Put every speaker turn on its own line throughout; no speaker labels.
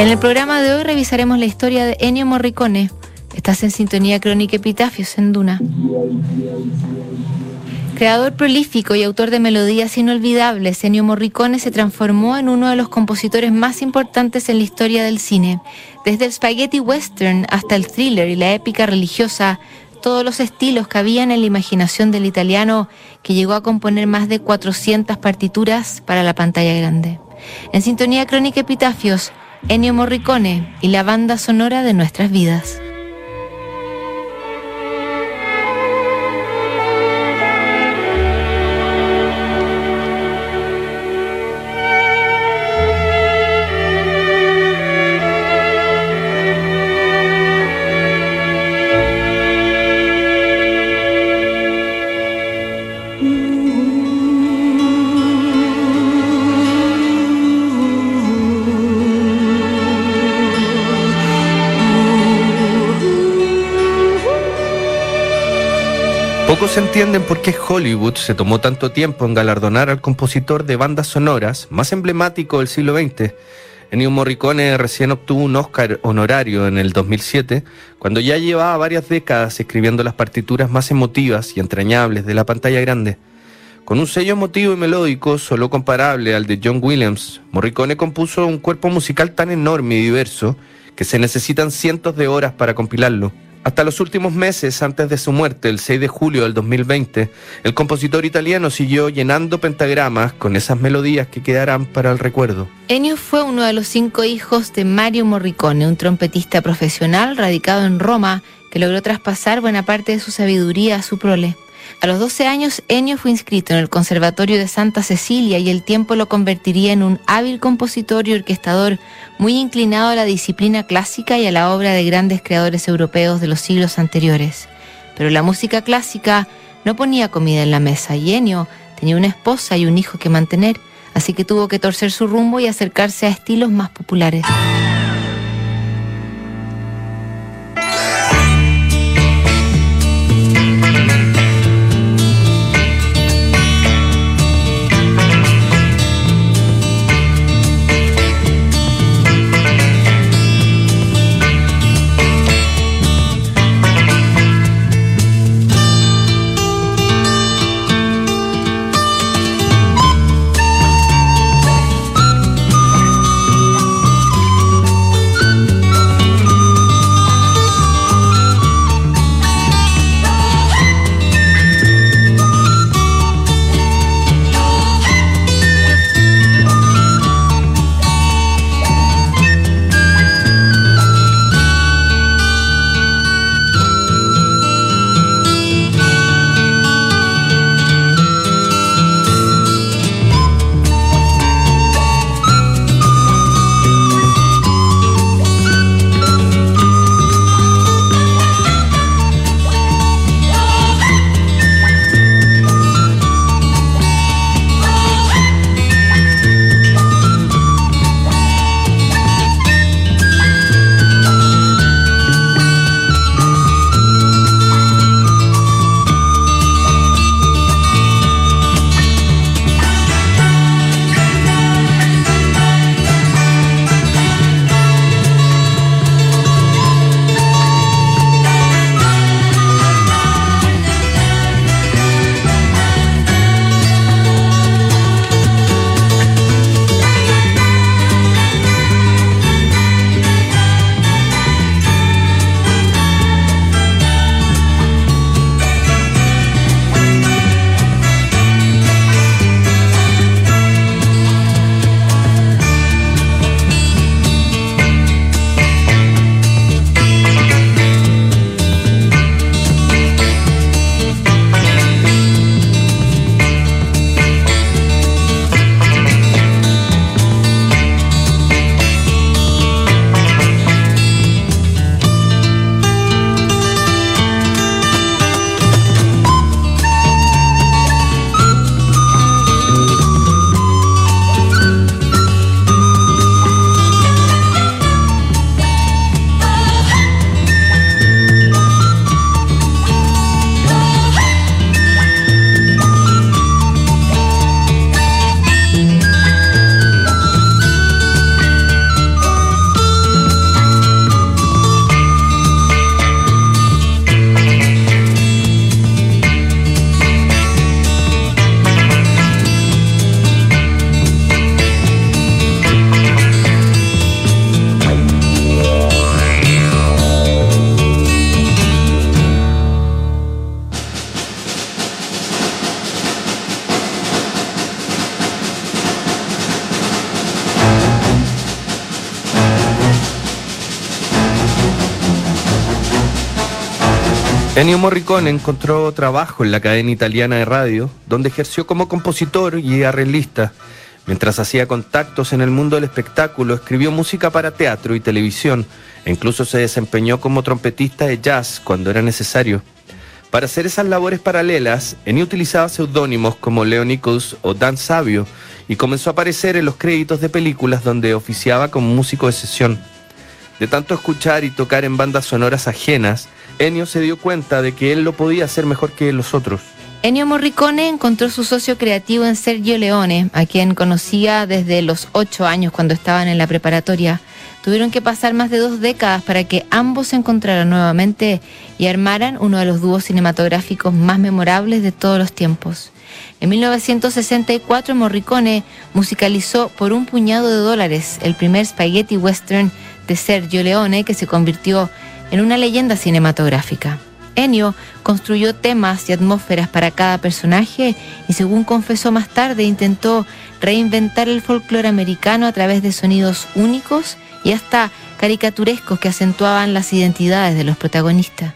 En el programa de hoy revisaremos la historia de Ennio Morricone. Estás en sintonía crónica Epitafios en Duna. Creador prolífico y autor de melodías inolvidables, Ennio Morricone se transformó en uno de los compositores más importantes en la historia del cine. Desde el spaghetti western hasta el thriller y la épica religiosa, todos los estilos había en la imaginación del italiano que llegó a componer más de 400 partituras para la pantalla grande. En sintonía crónica Epitafios, Ennio Morricone y la banda sonora de nuestras vidas.
Pocos entienden por qué Hollywood se tomó tanto tiempo en galardonar al compositor de bandas sonoras más emblemático del siglo XX. Ennio Morricone recién obtuvo un Oscar honorario en el 2007, cuando ya llevaba varias décadas escribiendo las partituras más emotivas y entrañables de la pantalla grande. Con un sello emotivo y melódico solo comparable al de John Williams, Morricone compuso un cuerpo musical tan enorme y diverso que se necesitan cientos de horas para compilarlo. Hasta los últimos meses antes de su muerte, el 6 de julio del 2020, el compositor italiano siguió llenando pentagramas con esas melodías que quedarán para el recuerdo.
Ennio fue uno de los cinco hijos de Mario Morricone, un trompetista profesional radicado en Roma que logró traspasar buena parte de su sabiduría a su prole. A los 12 años, Ennio fue inscrito en el Conservatorio de Santa Cecilia y el tiempo lo convertiría en un hábil compositor y orquestador muy inclinado a la disciplina clásica y a la obra de grandes creadores europeos de los siglos anteriores. Pero la música clásica no ponía comida en la mesa y Ennio tenía una esposa y un hijo que mantener, así que tuvo que torcer su rumbo y acercarse a estilos más populares.
Ennio Morricone encontró trabajo en la cadena italiana de radio, donde ejerció como compositor y arreglista. Mientras hacía contactos en el mundo del espectáculo, escribió música para teatro y televisión, e incluso se desempeñó como trompetista de jazz cuando era necesario. Para hacer esas labores paralelas, Ennio utilizaba seudónimos como Leo o Dan Sabio y comenzó a aparecer en los créditos de películas donde oficiaba como músico de sesión. De tanto escuchar y tocar en bandas sonoras ajenas, Ennio se dio cuenta de que él lo podía hacer mejor que los otros.
Ennio Morricone encontró su socio creativo en Sergio Leone, a quien conocía desde los ocho años cuando estaban en la preparatoria. Tuvieron que pasar más de dos décadas para que ambos se encontraran nuevamente y armaran uno de los dúos cinematográficos más memorables de todos los tiempos. En 1964 Morricone musicalizó por un puñado de dólares el primer spaghetti western de Sergio Leone que se convirtió en una leyenda cinematográfica. Ennio construyó temas y atmósferas para cada personaje y según confesó más tarde intentó reinventar el folclore americano a través de sonidos únicos y hasta caricaturescos que acentuaban las identidades de los protagonistas.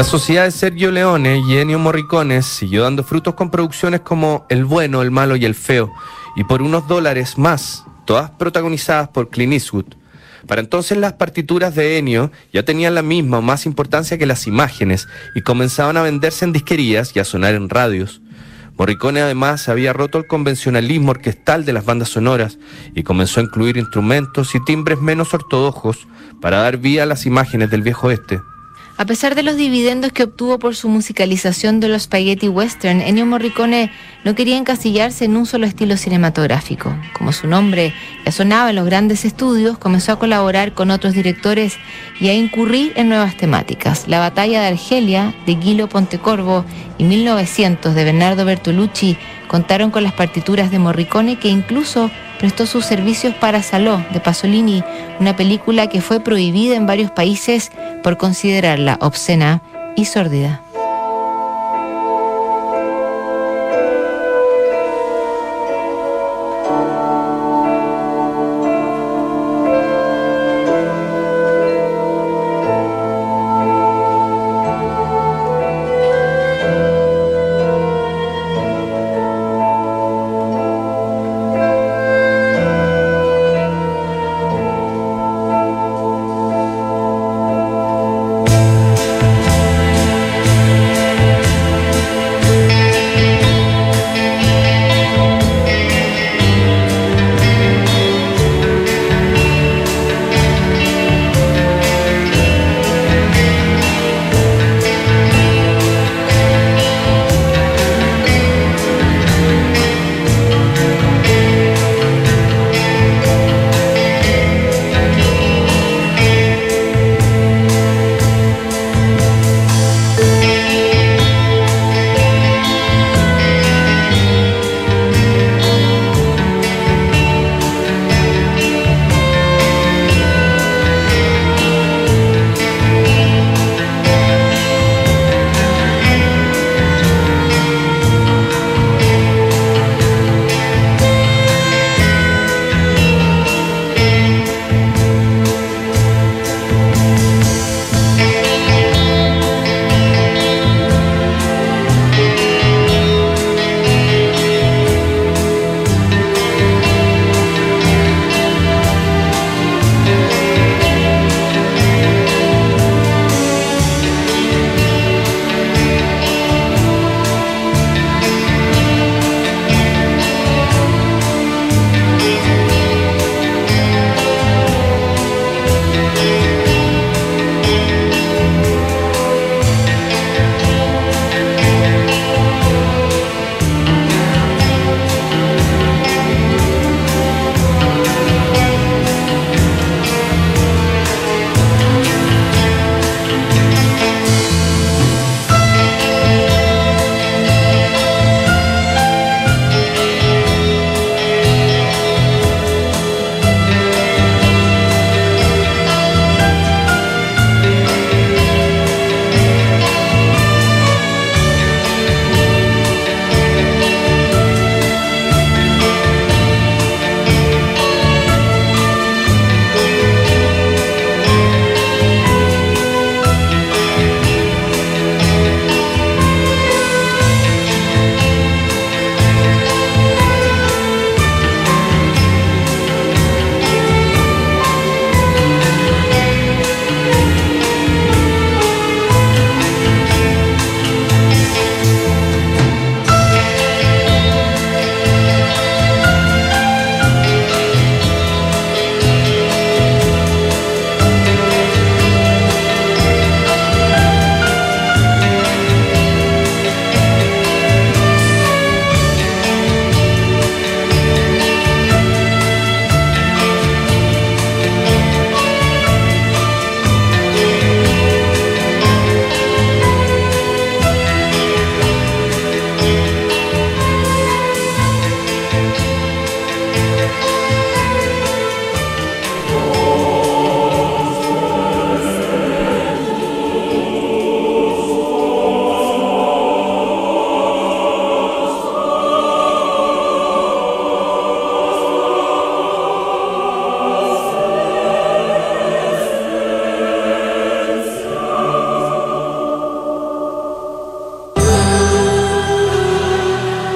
La sociedad de Sergio Leone y Ennio Morricone siguió dando frutos con producciones como El bueno, el malo y el feo, y por unos dólares más, todas protagonizadas por Clint Eastwood. Para entonces las partituras de Ennio ya tenían la misma o más importancia que las imágenes y comenzaban a venderse en disquerías y a sonar en radios. Morricone además había roto el convencionalismo orquestal de las bandas sonoras y comenzó a incluir instrumentos y timbres menos ortodoxos para dar vía a las imágenes del viejo oeste.
A pesar de los dividendos que obtuvo por su musicalización de los spaghetti western, Ennio Morricone no quería encasillarse en un solo estilo cinematográfico. Como su nombre ya sonaba en los grandes estudios, comenzó a colaborar con otros directores y a incurrir en nuevas temáticas. La batalla de Argelia, de Guilo Pontecorvo, y 1900, de Bernardo Bertolucci, contaron con las partituras de Morricone que incluso prestó sus servicios para Saló de Pasolini, una película que fue prohibida en varios países por considerarla obscena y sórdida.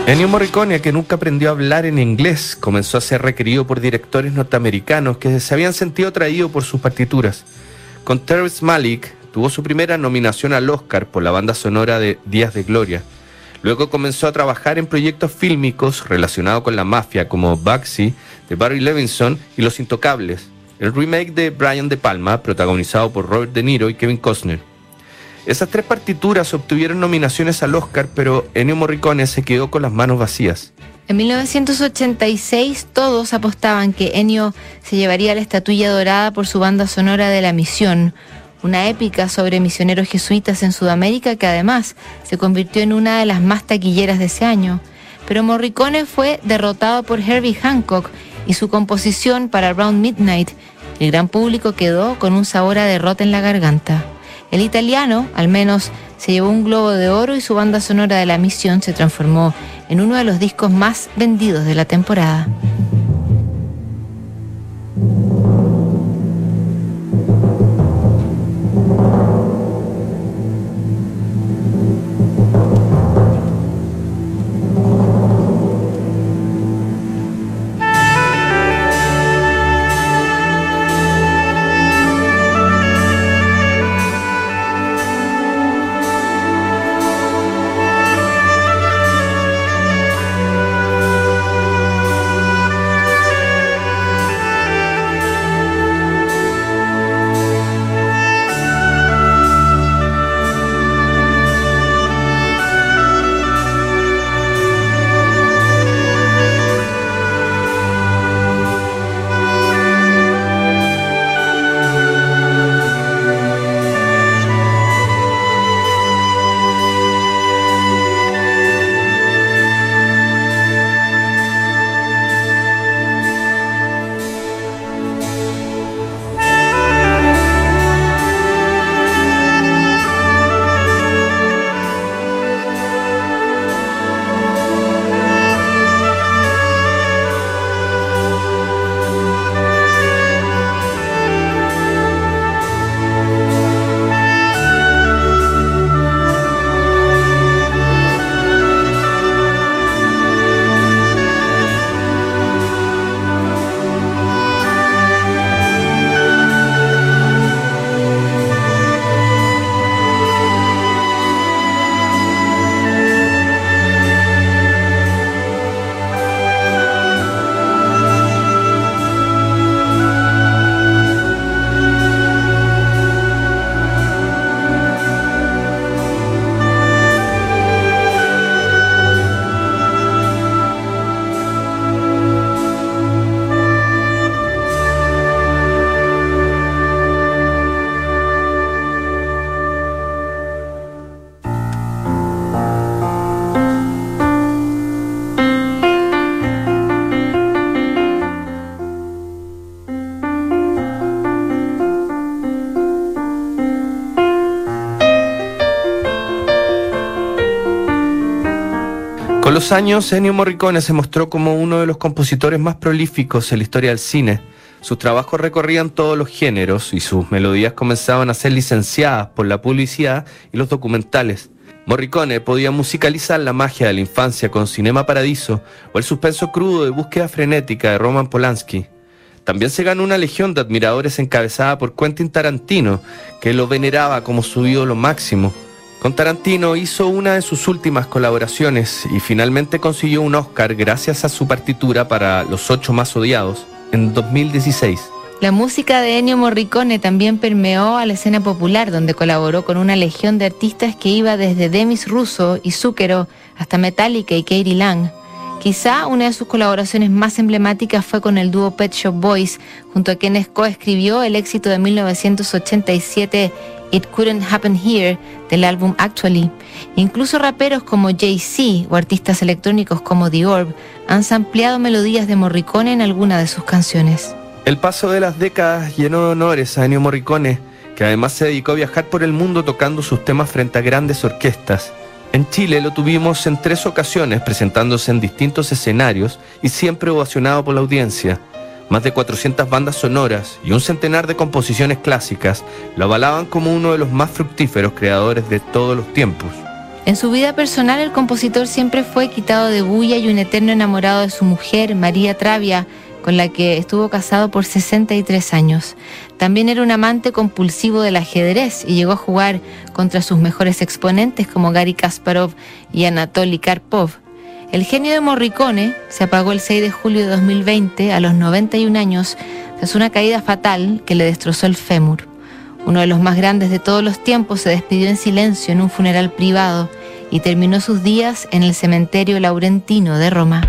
Ennio Morricone, que nunca aprendió a hablar en inglés, comenzó a ser requerido por directores norteamericanos que se habían sentido atraídos por sus partituras. Con Terrence Malick tuvo su primera nominación al Oscar por la banda sonora de Días de Gloria. Luego comenzó a trabajar en proyectos fílmicos relacionados con la mafia como Bugsy de Barry Levinson y Los Intocables, el remake de Brian De Palma protagonizado por Robert De Niro y Kevin Costner. Esas tres partituras obtuvieron nominaciones al Oscar, pero Ennio Morricone se quedó con las manos vacías.
En 1986 todos apostaban que Ennio se llevaría la estatuilla dorada por su banda sonora de La Misión, una épica sobre misioneros jesuitas en Sudamérica que además se convirtió en una de las más taquilleras de ese año. Pero Morricone fue derrotado por Herbie Hancock y su composición para Round Midnight. El gran público quedó con un sabor a derrota en la garganta. El italiano, al menos, se llevó un globo de oro y su banda sonora de la misión se transformó en uno de los discos más vendidos de la temporada.
Los años, Ennio Morricone se mostró como uno de los compositores más prolíficos en la historia del cine. Sus trabajos recorrían todos los géneros y sus melodías comenzaban a ser licenciadas por la publicidad y los documentales. Morricone podía musicalizar la magia de la infancia con Cinema Paradiso o el suspenso crudo de búsqueda frenética de Roman Polanski. También se ganó una legión de admiradores encabezada por Quentin Tarantino, que lo veneraba como su ídolo máximo. Con Tarantino hizo una de sus últimas colaboraciones y finalmente consiguió un Oscar gracias a su partitura para Los Ocho Más Odiados en 2016.
La música de Ennio Morricone también permeó a la escena popular, donde colaboró con una legión de artistas que iba desde Demis Russo y Zucchero hasta Metallica y Katie Lang. Quizá una de sus colaboraciones más emblemáticas fue con el dúo Pet Shop Boys, junto a quienes coescribió el éxito de 1987 It Couldn't Happen Here del álbum Actually. Incluso raperos como Jay-Z o artistas electrónicos como The Orb han sampleado melodías de Morricone en alguna de sus canciones.
El paso de las décadas llenó de honores a Ennio Morricone, que además se dedicó a viajar por el mundo tocando sus temas frente a grandes orquestas. En Chile lo tuvimos en tres ocasiones presentándose en distintos escenarios y siempre ovacionado por la audiencia. Más de 400 bandas sonoras y un centenar de composiciones clásicas lo avalaban como uno de los más fructíferos creadores de todos los tiempos.
En su vida personal, el compositor siempre fue quitado de bulla y un eterno enamorado de su mujer, María Travia, con la que estuvo casado por 63 años. También era un amante compulsivo del ajedrez y llegó a jugar contra sus mejores exponentes como Gary Kasparov y Anatoly Karpov. El genio de Morricone se apagó el 6 de julio de 2020 a los 91 años tras una caída fatal que le destrozó el fémur. Uno de los más grandes de todos los tiempos se despidió en silencio en un funeral privado y terminó sus días en el cementerio laurentino de Roma.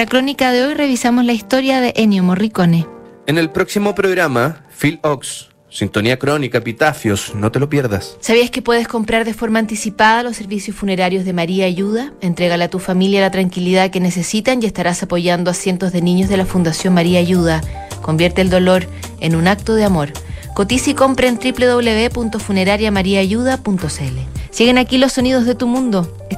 Nuestra crónica de hoy revisamos la historia de Ennio Morricone.
En el próximo programa, Phil Ox, Sintonía Crónica, Epitafios, no te lo pierdas.
¿Sabías que puedes comprar de forma anticipada los servicios funerarios de María Ayuda? Entrégale a tu familia la tranquilidad que necesitan y estarás apoyando a cientos de niños de la Fundación María Ayuda. Convierte el dolor en un acto de amor. Cotiza y compra en www.funerariamariaayuda.cl. Siguen aquí los sonidos de tu mundo.